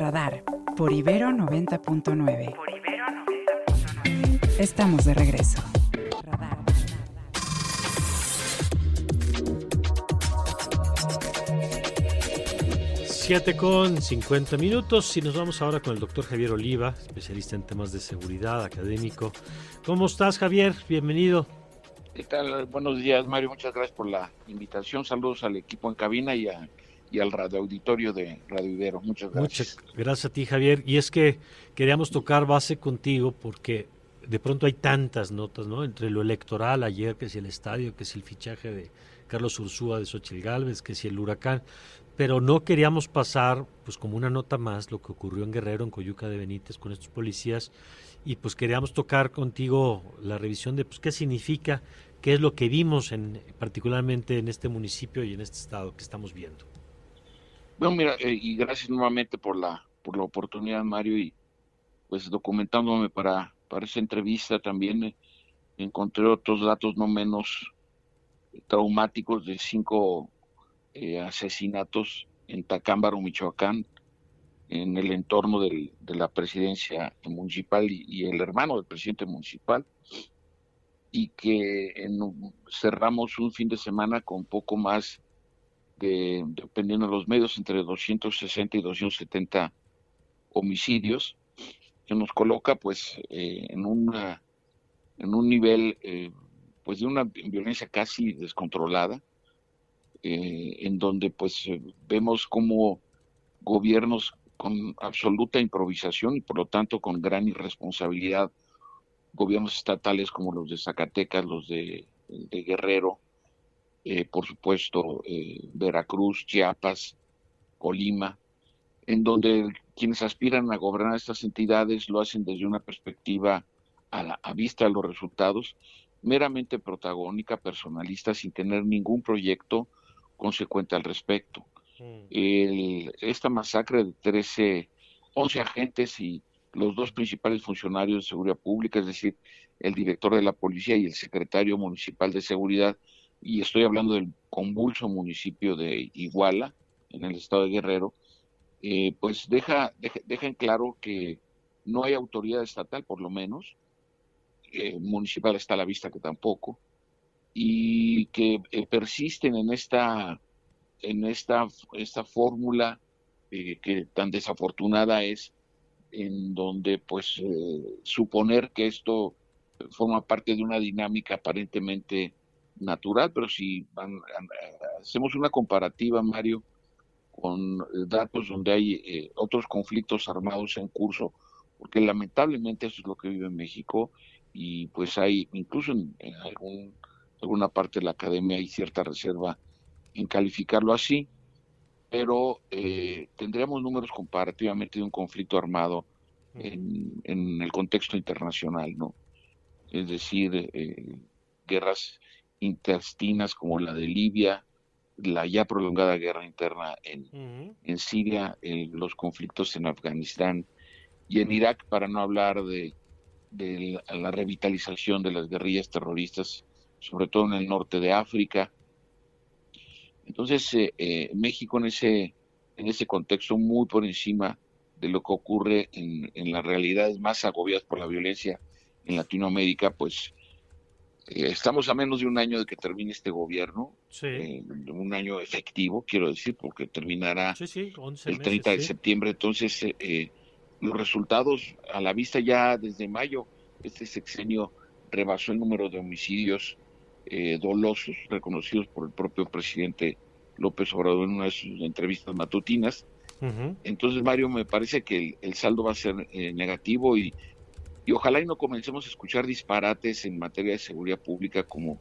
Radar por Ibero 90.9. Estamos de regreso. Radar. Siete con 50 minutos y nos vamos ahora con el doctor Javier Oliva, especialista en temas de seguridad académico. ¿Cómo estás, Javier? Bienvenido. ¿Qué tal? Buenos días, Mario. Muchas gracias por la invitación. Saludos al equipo en cabina y, y al radio auditorio de Radio Ibero. Muchas gracias. Muchas gracias a ti, Javier. Y es que queríamos tocar base contigo porque de pronto hay tantas notas, ¿no? Entre lo electoral ayer, que si el estadio, que si el fichaje de Carlos Ursúa de Xochitl Galvez, que si el huracán pero no queríamos pasar, pues como una nota más, lo que ocurrió en Guerrero, en Coyuca de Benítez, con estos policías, y pues queríamos tocar contigo la revisión de pues, qué significa, qué es lo que vimos en, particularmente en este municipio y en este estado que estamos viendo. Bueno, mira, eh, y gracias nuevamente por la, por la oportunidad, Mario, y pues documentándome para, para esa entrevista también eh, encontré otros datos no menos traumáticos de cinco eh, asesinatos en Tacámbaro, Michoacán, en el entorno del, de la presidencia municipal y, el hermano del presidente municipal, y que cerramos un fin de semana con poco más de, dependiendo de los medios, entre 260 y 270 homicidios, que nos coloca pues eh, en, una, en un nivel eh, pues de una violencia casi descontrolada, eh, en donde pues vemos como gobiernos con absoluta improvisación y por lo tanto con gran irresponsabilidad, gobiernos estatales como los de Zacatecas, los de, Guerrero, eh, por supuesto Veracruz, Chiapas, Colima, en donde quienes aspiran a gobernar estas entidades lo hacen desde una perspectiva a, la, a vista de los resultados, meramente protagónica, personalista, sin tener ningún proyecto consecuente al respecto. Mm. esta masacre de 13, 11 agentes y los dos principales funcionarios de seguridad pública, es decir, el director de la policía y el secretario municipal de seguridad, y estoy hablando del convulso municipio de Iguala, en el estado de Guerrero, eh, pues deja, en claro que no hay autoridad estatal, por lo menos, eh, municipal está a la vista que tampoco, y que eh, persisten en esta en esta esta fórmula que tan desafortunada es en donde pues suponer que esto forma parte de una dinámica aparentemente natural pero si hacemos una comparativa Mario con datos donde hay otros conflictos armados en curso porque lamentablemente eso es lo que vive en México y pues hay incluso en algún alguna parte de la academia hay cierta reserva en calificarlo así, pero eh, tendríamos números comparativamente de un conflicto armado en, el contexto internacional, ¿no? Es decir, eh, guerras intestinas como la de Libia, la ya prolongada guerra interna en, en Siria, los conflictos en Afganistán y en Irak, para no hablar de, de la revitalización de las guerrillas terroristas sobre todo en el norte de África. Entonces, eh, eh, México en ese, en ese contexto muy por encima de lo que ocurre en, en las realidades más agobiadas por la violencia en Latinoamérica, pues estamos a menos de un año de que termine este gobierno, un año efectivo, quiero decir, porque terminará el 30 de septiembre. Entonces, los resultados a la vista ya desde mayo, este sexenio rebasó el número de homicidios eh, dolosos reconocidos por el propio presidente López Obrador en una de sus entrevistas matutinas. Entonces, Mario, me parece que el, saldo va a ser eh, negativo y, y ojalá y no comencemos a escuchar disparates en materia de seguridad pública como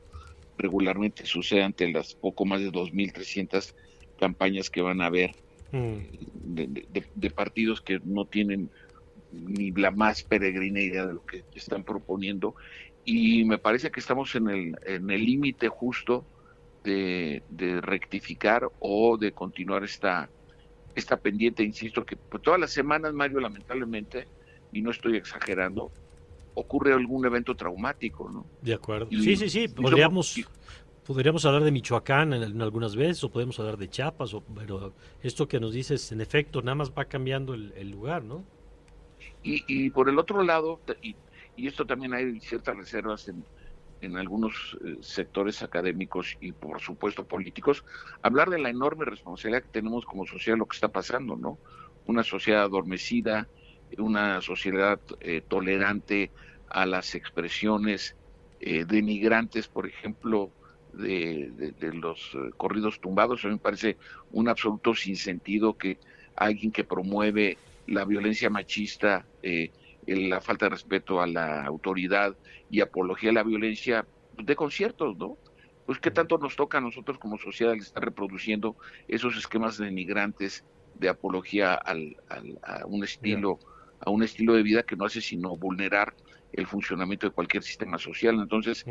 regularmente sucede ante las poco más de 2.300 campañas que van a haber mm. de, partidos que no tienen ni la más peregrina idea de lo que están proponiendo y me parece que estamos en el en el límite justo de, rectificar o de continuar esta esta pendiente insisto que pues, todas las semanas Mario lamentablemente y no estoy exagerando ocurre algún evento traumático no de acuerdo sí sí sí podríamos Podríamos hablar de Michoacán en, algunas veces, o podemos hablar de Chiapas, o, pero esto que nos dices, en efecto, nada más va cambiando el, lugar, ¿no? Y, y, por el otro lado, y, y, esto también hay ciertas reservas en, en algunos eh, sectores académicos y por supuesto políticos, hablar de la enorme responsabilidad que tenemos como sociedad, lo que está pasando, ¿no? Una sociedad adormecida, una sociedad eh, tolerante a las expresiones eh, denigrantes, por ejemplo, de, los eh, corridos tumbados. A mí me parece un absoluto sinsentido que alguien que promueve la violencia machista, eh, la falta de respeto a la autoridad y apología a la violencia de conciertos, ¿no? Pues qué tanto nos toca a nosotros como sociedad estar reproduciendo esos esquemas denigrantes de apología al, a un estilo, a un estilo de vida que no hace sino vulnerar el funcionamiento de cualquier sistema social. Entonces,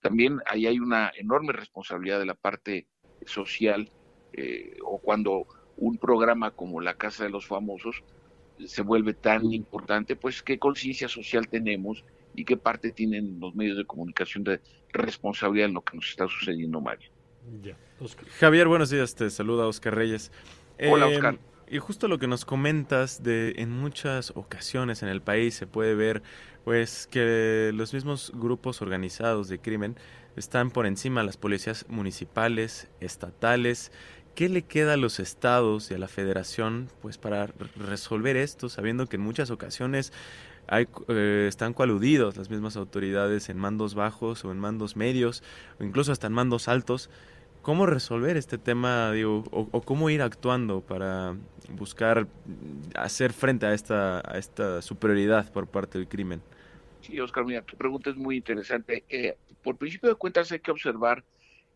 también ahí hay una enorme responsabilidad de la parte social, eh, o cuando un programa como la Casa de los Famosos se vuelve tan importante, pues qué conciencia social tenemos y qué parte tienen los medios de comunicación de responsabilidad en lo que nos está sucediendo, Mario. Javier, buenos días, te saluda Oscar Reyes. Hola, eh, Oscar. Y justo lo que nos comentas de en muchas ocasiones en el país se puede ver pues que los mismos grupos organizados de crimen están por encima de las policías municipales, estatales. ¿Qué le queda a los estados y a la federación pues para resolver esto, sabiendo que en muchas ocasiones hay, eh, están coaludidos las mismas autoridades en mandos bajos o en mandos medios o incluso hasta en mandos altos? ¿Cómo resolver este tema digo, o, cómo ir actuando para buscar hacer frente a esta, superioridad por parte del crimen? Sí, Oscar, mira, tu pregunta es muy interesante. Eh, por principio de cuentas hay que observar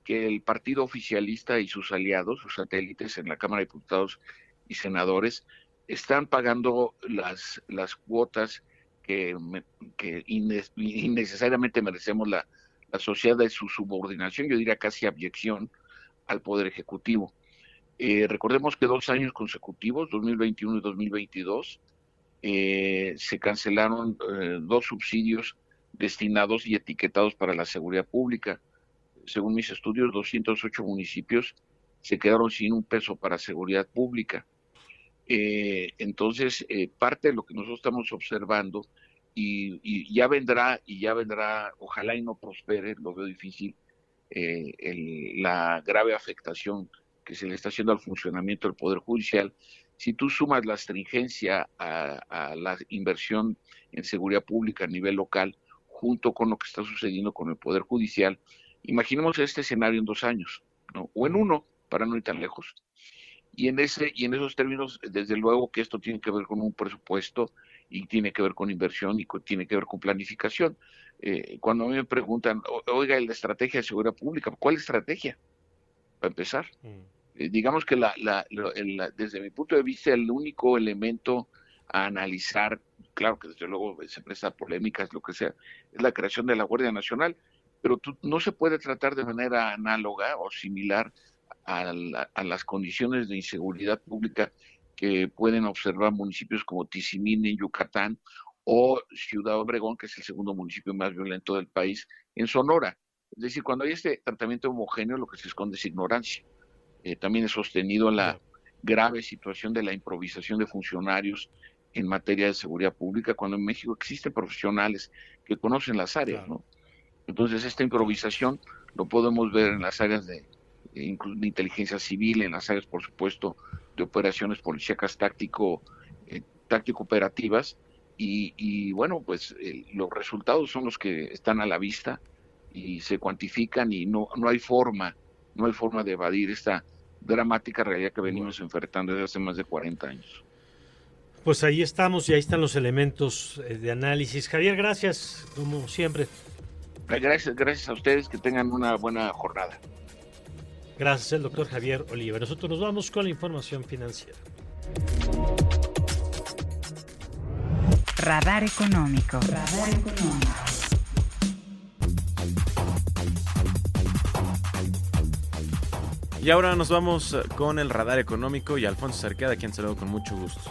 que el partido oficialista y sus aliados, sus satélites en la Cámara de Diputados y Senadores, están pagando las, las cuotas que, que innecesariamente merecemos la, la sociedad de su subordinación, yo diría casi abyección, al Poder Ejecutivo. Eh, recordemos que dos años consecutivos, 2021 y 2022, eh, se cancelaron eh, dos subsidios destinados y etiquetados para la seguridad pública. Según mis estudios, 208 municipios se quedaron sin un peso para seguridad pública. entonces, parte de lo que nosotros estamos observando, y, ya vendrá, y ya vendrá, ojalá y no prospere, lo veo difícil, eh, la grave afectación que se le está haciendo al funcionamiento del Poder Judicial, si tú sumas la astringencia a, la inversión en seguridad pública a nivel local, junto con lo que está sucediendo con el Poder Judicial, imaginemos este escenario en dos años, o en uno, para no ir tan lejos. Y en, ese, y en esos términos, desde luego que esto tiene que ver con un presupuesto y tiene que ver con inversión y tiene que ver con planificación. Eh, cuando a mí me preguntan, oiga, la estrategia de seguridad pública, ¿cuál estrategia? Para empezar. Mm. Eh, digamos que la, desde mi punto de vista el único elemento a analizar, claro que desde luego se presta polémicas, lo que sea, es la creación de la Guardia Nacional, pero no se puede tratar de manera análoga o similar a, a las condiciones de inseguridad pública que pueden observar municipios como Tizimín en Yucatán o Ciudad Obregón, que es el segundo municipio más violento del país, en Sonora. Es decir, cuando hay este tratamiento homogéneo, lo que se esconde es ignorancia. Eh, también es sostenido la grave situación de la improvisación de funcionarios en materia de seguridad pública, cuando en México existen profesionales que conocen las áreas, ¿no? Entonces, esta improvisación lo podemos ver en las áreas de, de inteligencia civil, en las áreas, por supuesto, de operaciones policíacas táctico, eh, táctico operativas y, bueno, pues los resultados son los que están a la vista y se cuantifican y no, no hay forma, no hay forma de evadir esta dramática realidad que venimos enfrentando desde hace más de 40 años. Pues ahí estamos y ahí están los elementos eh, de análisis. Javier, gracias, como siempre. Gracias, gracias a ustedes, que tengan una buena jornada. Gracias, el doctor Javier Oliva. Nosotros nos vamos con la información financiera. Radar económico. Radar económico. Y ahora nos vamos con el radar económico y Alfonso Cerqueda, quien saludo con mucho gusto.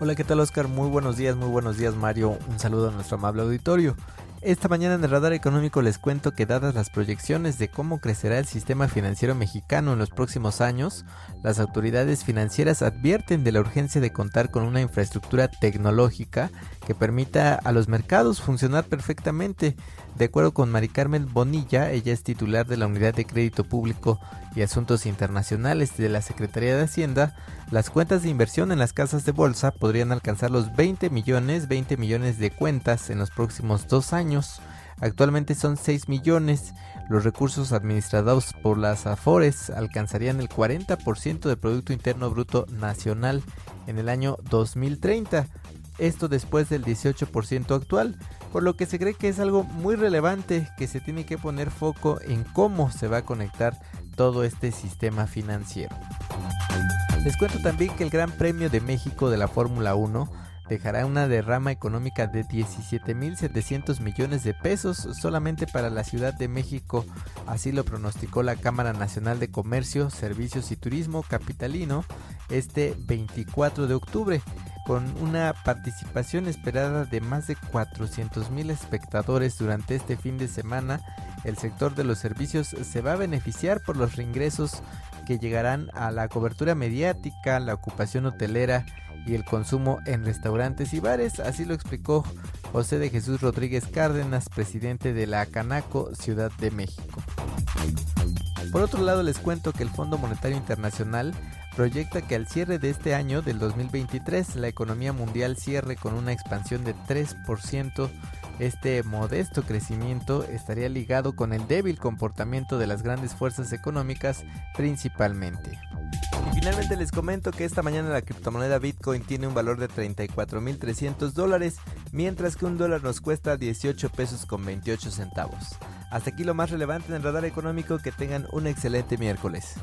Hola, ¿qué tal Oscar? Muy buenos días, muy buenos días Mario. Un saludo a nuestro amable auditorio. Esta mañana en el radar económico les cuento que dadas las proyecciones de cómo crecerá el sistema financiero mexicano en los próximos años, las autoridades financieras advierten de la urgencia de contar con una infraestructura tecnológica que permita a los mercados funcionar perfectamente. De acuerdo con Mari Carmen Bonilla, ella es titular de la Unidad de Crédito Público y Asuntos Internacionales de la Secretaría de Hacienda, las cuentas de inversión en las casas de bolsa podrían alcanzar los 20 millones, 20 millones de cuentas en los próximos dos Actualmente son 6 millones. Los recursos administrados por las AFORES alcanzarían el 40% del Producto Interno Bruto Nacional en el año 2030. Esto después del 18% actual, por lo que se cree que es algo muy relevante que se tiene que poner foco en cómo se va a conectar todo este sistema financiero. Les cuento también que el Gran Premio de México de la Fórmula 1 dejará una derrama económica de 17.700 millones de pesos solamente para la Ciudad de México, así lo pronosticó la Cámara Nacional de Comercio, Servicios y Turismo Capitalino este 24 de octubre, con una participación esperada de más de 400.000 espectadores durante este fin de semana. El sector de los servicios se va a beneficiar por los reingresos que llegarán a la cobertura mediática, la ocupación hotelera, y el consumo en restaurantes y bares, así lo explicó José de Jesús Rodríguez Cárdenas, presidente de la Canaco Ciudad de México. Por otro lado, les cuento que el Fondo Monetario Internacional proyecta que al cierre de este año, del 2023, la economía mundial cierre con una expansión de 3%. Este modesto crecimiento estaría ligado con el débil comportamiento de las grandes fuerzas económicas principalmente. Y finalmente les comento que esta mañana la criptomoneda Bitcoin tiene un valor de 34.300 dólares, mientras que un dólar nos cuesta 18 pesos con 28 centavos. Hasta aquí lo más relevante en el radar económico, que tengan un excelente miércoles.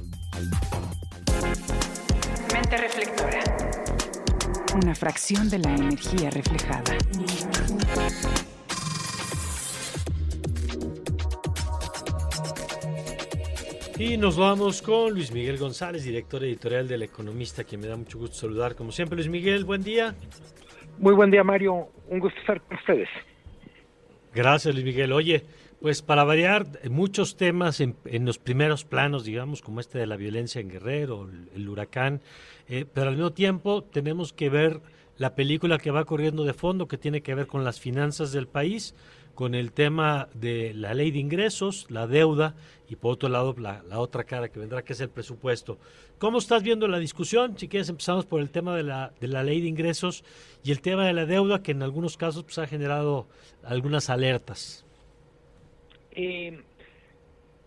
Mente reflectora. Una fracción de la energía reflejada. Y nos vamos con Luis Miguel González, director editorial del Economista, quien me da mucho gusto saludar. Como siempre, Luis Miguel, buen día. Muy buen día, Mario. Un gusto estar con ustedes. Gracias, Luis Miguel. Oye, pues para variar, muchos temas en, los primeros planos, digamos, como este de la violencia en Guerrero, el, huracán, eh, pero al mismo tiempo tenemos que ver la película que va corriendo de fondo, que tiene que ver con las finanzas del país con el tema de la ley de ingresos, la deuda y por otro lado la, otra cara que vendrá que es el presupuesto. ¿Cómo estás viendo la discusión? Si quieres empezamos por el tema de la, de la ley de ingresos y el tema de la deuda que en algunos casos pues, ha generado algunas alertas. Eh,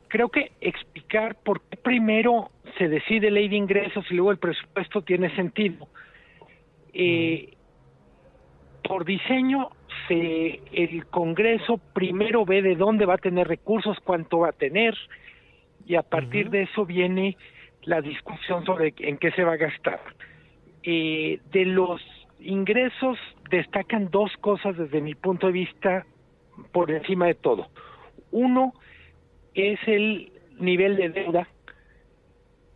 creo que explicar por qué primero se decide ley de ingresos y luego el presupuesto tiene sentido. Eh, por diseño el Congreso primero ve de dónde va a tener recursos, cuánto va a tener, y a partir de eso viene la discusión sobre en qué se va a gastar. Eh, de los ingresos destacan dos cosas desde mi punto de vista por encima de todo. Uno es el nivel de deuda,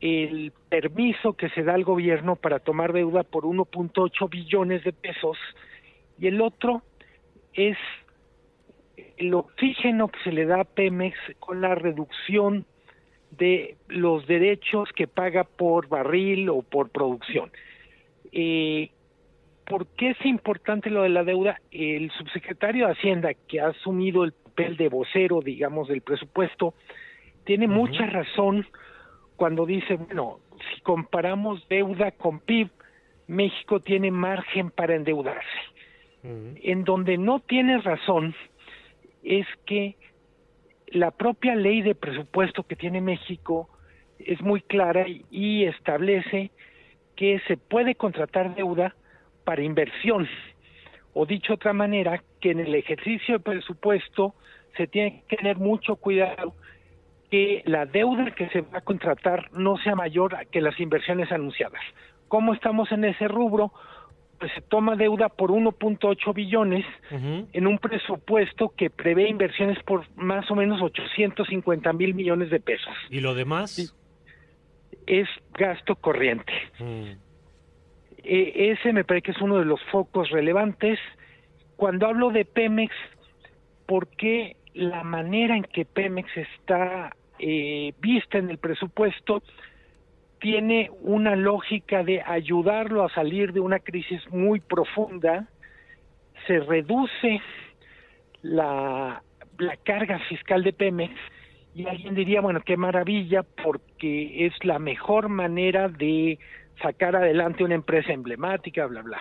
el permiso que se da al gobierno para tomar deuda por 1.8 billones de pesos y el otro es el oxígeno que se le da a Pemex con la reducción de los derechos que paga por barril o por producción. Eh, ¿Por qué es importante lo de la deuda? El subsecretario de Hacienda, que ha asumido el papel de vocero, digamos, del presupuesto, tiene mucha razón cuando dice, bueno, si comparamos deuda con PIB, México tiene margen para endeudarse. En donde no tiene razón es que la propia ley de presupuesto que tiene México es muy clara y, establece que se puede contratar deuda para inversión. O dicho de otra manera, que en el ejercicio de presupuesto se tiene que tener mucho cuidado que la deuda que se va a contratar no sea mayor que las inversiones anunciadas. ¿Cómo estamos en ese rubro? Pues se toma deuda por 1.8 billones en un presupuesto que prevé inversiones por más o menos 850 mil millones de pesos. ¿Y lo demás? Es gasto corriente. Mm. E, ese me parece que es uno de los focos relevantes. Cuando hablo de Pemex, por qué la manera en que Pemex está eh, vista en el presupuesto tiene una lógica de ayudarlo a salir de una crisis muy profunda, se reduce la, la carga fiscal de Pemex y alguien diría, bueno, qué maravilla porque es la mejor manera de sacar adelante una empresa emblemática, bla, bla.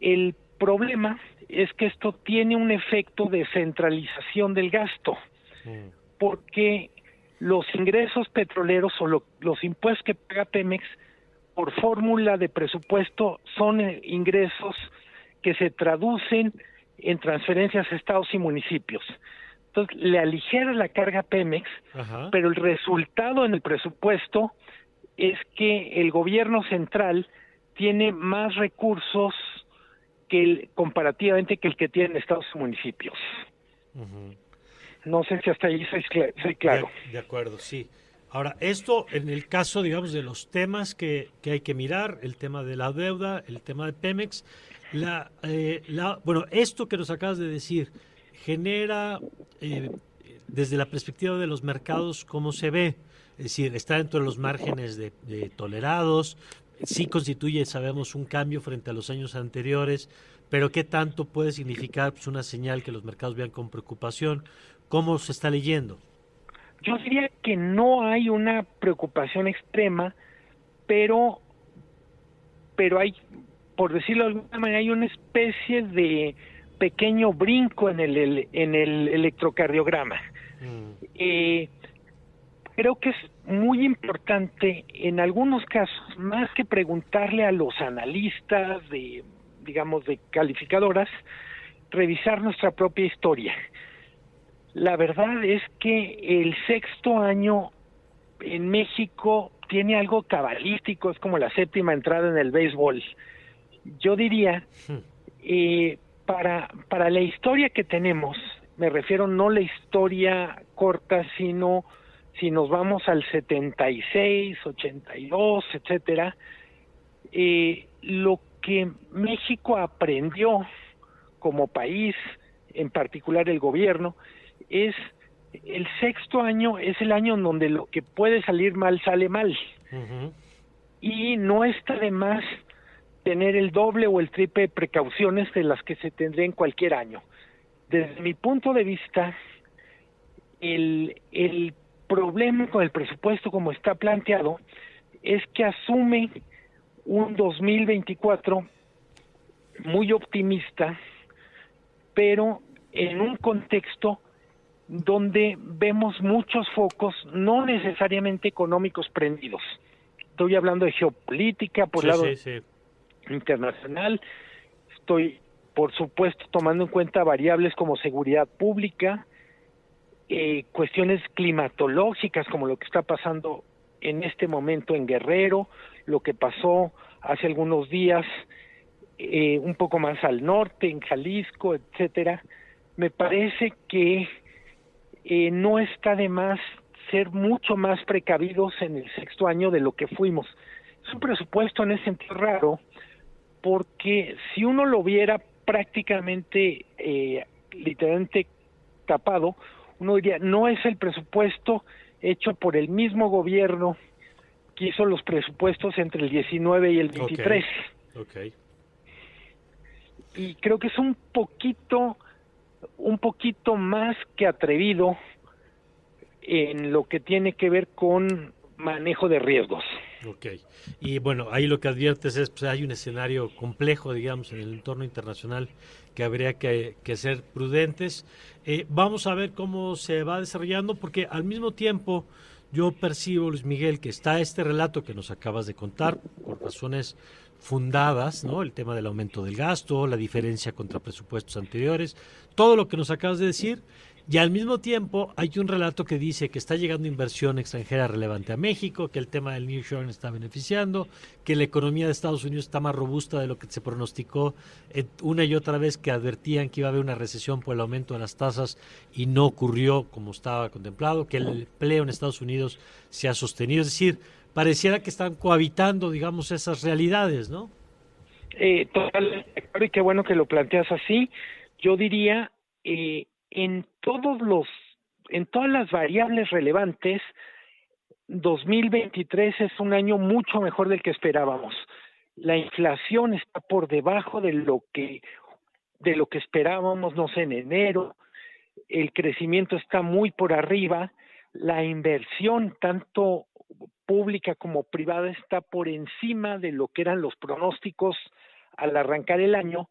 El problema es que esto tiene un efecto de centralización del gasto, mm. porque los ingresos petroleros o los impuestos que paga Pemex por fórmula de presupuesto son eh, ingresos que se traducen en transferencias a estados y municipios. Entonces, le aligera la carga a Pemex, pero el resultado en el presupuesto es que el gobierno central tiene más recursos que el, comparativamente que el que tienen estados y municipios. No sé si hasta ahí soy, claro. De, acuerdo, sí. Ahora, esto en el caso, digamos, de los temas que, que, hay que mirar, el tema de la deuda, el tema de Pemex, la, eh, la, bueno, esto que nos acabas de decir genera, eh, desde la perspectiva de los mercados, cómo se ve. Es decir, está dentro de los márgenes de, de tolerados, sí constituye, sabemos, un cambio frente a los años anteriores, pero ¿qué tanto puede significar pues, una señal que los mercados vean con preocupación? ¿Cómo se está leyendo? Yo diría que no hay una preocupación extrema, pero, pero hay, por decirlo de alguna manera, hay una especie de pequeño brinco en el, en el electrocardiograma. Mm. Eh, creo que es muy importante en algunos casos, más que preguntarle a los analistas de, digamos, de calificadoras, revisar nuestra propia historia. La verdad es que el sexto año en México tiene algo cabalístico, es como la séptima entrada en el béisbol. Yo diría, hmm. eh, para, para la historia que tenemos, me refiero no la historia corta, sino si nos vamos al 76, 82, etcétera, eh, lo que México aprendió como país, en particular el gobierno, es el sexto año es el año en donde lo que puede salir mal sale mal. Y no está de más tener el doble o el triple de precauciones de las que se tendría en cualquier año. Desde mi punto de vista, el, el problema con el presupuesto como está planteado es que asume un 2024 muy optimista, pero en un contexto donde vemos muchos focos no necesariamente económicos prendidos. Estoy hablando de geopolítica por lado internacional, estoy por supuesto tomando en cuenta variables como seguridad pública, eh, cuestiones climatológicas como lo que está pasando en este momento en Guerrero, lo que pasó hace algunos días eh, un poco más al norte, en Jalisco, etcétera, me parece que eh, no está de más ser mucho más precavidos en el sexto año de lo que fuimos. Es un presupuesto en ese sentido raro, porque si uno lo viera prácticamente, eh, literalmente tapado, uno diría, no es el presupuesto hecho por el mismo gobierno que hizo los presupuestos entre el 19 y el 23. Okay. Y creo que es un poquito un poquito más que atrevido en lo que tiene que ver con manejo de riesgos. Ok. Y bueno, ahí lo que adviertes es, pues hay un escenario complejo, digamos, en el entorno internacional que habría que, ser prudentes. Eh, vamos a ver cómo se va desarrollando, porque al mismo tiempo yo percibo, Luis Miguel, que está este relato que nos acabas de contar, por razones fundadas, ¿no? El tema del aumento del gasto, la diferencia contra presupuestos anteriores, todo lo que nos acabas de decir, y al mismo tiempo hay un relato que dice que está llegando inversión extranjera relevante a México, que el tema del New York está beneficiando, que la economía de Estados Unidos está más robusta de lo que se pronosticó eh, una y otra vez que advertían que iba a haber una recesión por el aumento de las tasas y no ocurrió como estaba contemplado, que el empleo en Estados Unidos se ha sostenido. Es decir, pareciera que están cohabitando, digamos, esas realidades, ¿no? Eh, totalmente, y qué bueno que lo planteas así. Yo diría, eh, en todos los, en todas las variables relevantes, 2023 es un año mucho mejor del que esperábamos. La inflación está por debajo de lo que de lo que esperábamos, no sé, en enero. El crecimiento está muy por arriba. La inversión, tanto pública como privada, está por encima de lo que eran los pronósticos al arrancar el año.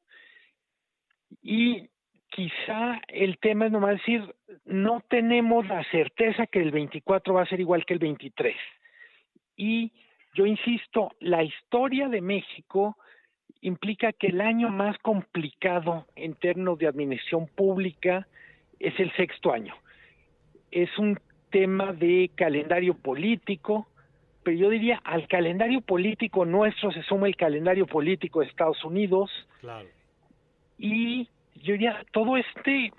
Y quizá el tema es nomás decir, no tenemos la certeza que el 24 va a ser igual que el 23. Y yo insisto, la historia de México implica que el año más complicado en términos de administración pública es el sexto año. Es un tema de calendario político, pero yo diría al calendario político nuestro se suma el calendario político de Estados Unidos. Claro. Y yo diría, todo este,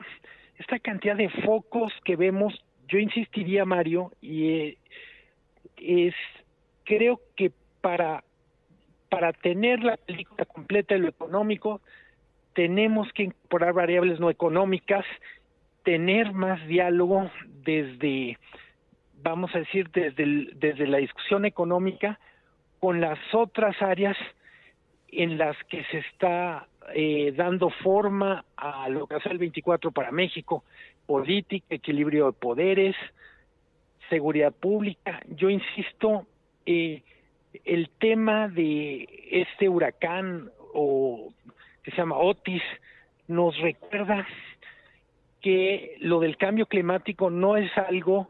esta cantidad de focos que vemos, yo insistiría, Mario, y eh, es, creo que para, para tener la película completa de lo económico, tenemos que incorporar variables no económicas, tener más diálogo desde, vamos a decir, desde, desde la discusión económica con las otras áreas en las que se está eh, dando forma a lo que hace el 24 para México, política, equilibrio de poderes, seguridad pública. Yo insisto, eh, el tema de este huracán o que se llama Otis nos recuerda que lo del cambio climático no es algo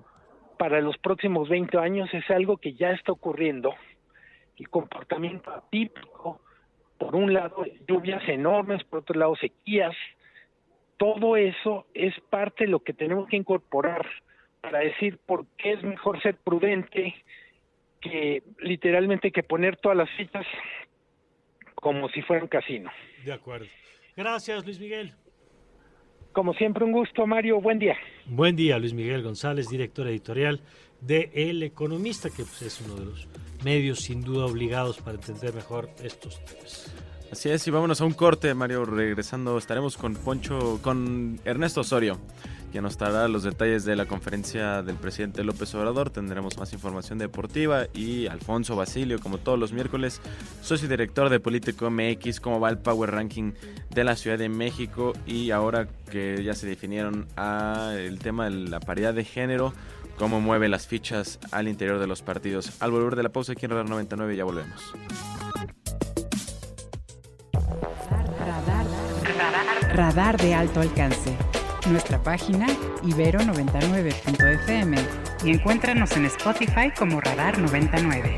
para los próximos 20 años, es algo que ya está ocurriendo. El comportamiento atípico por un lado lluvias enormes, por otro lado sequías. Todo eso es parte de lo que tenemos que incorporar para decir por qué es mejor ser prudente que literalmente que poner todas las fichas como si fuera un casino. De acuerdo. Gracias, Luis Miguel. Como siempre, un gusto, Mario. Buen día. Buen día, Luis Miguel González, director editorial de El Economista, que pues, es uno de los medios sin duda obligados para entender mejor estos temas. Así es, y vámonos a un corte, Mario. Regresando, estaremos con Poncho, con Ernesto Osorio, que nos dará los detalles de la conferencia del presidente López Obrador. Tendremos más información deportiva y Alfonso Basilio, como todos los miércoles, socio director de Político MX, cómo va el Power Ranking de la Ciudad de México y ahora que ya se definieron el tema de la paridad de género cómo mueve las fichas al interior de los partidos. Al volver de la pausa aquí en Radar 99 ya volvemos. Radar, de alto alcance. Nuestra página ibero99.fm y encuéntranos en Spotify como Radar 99.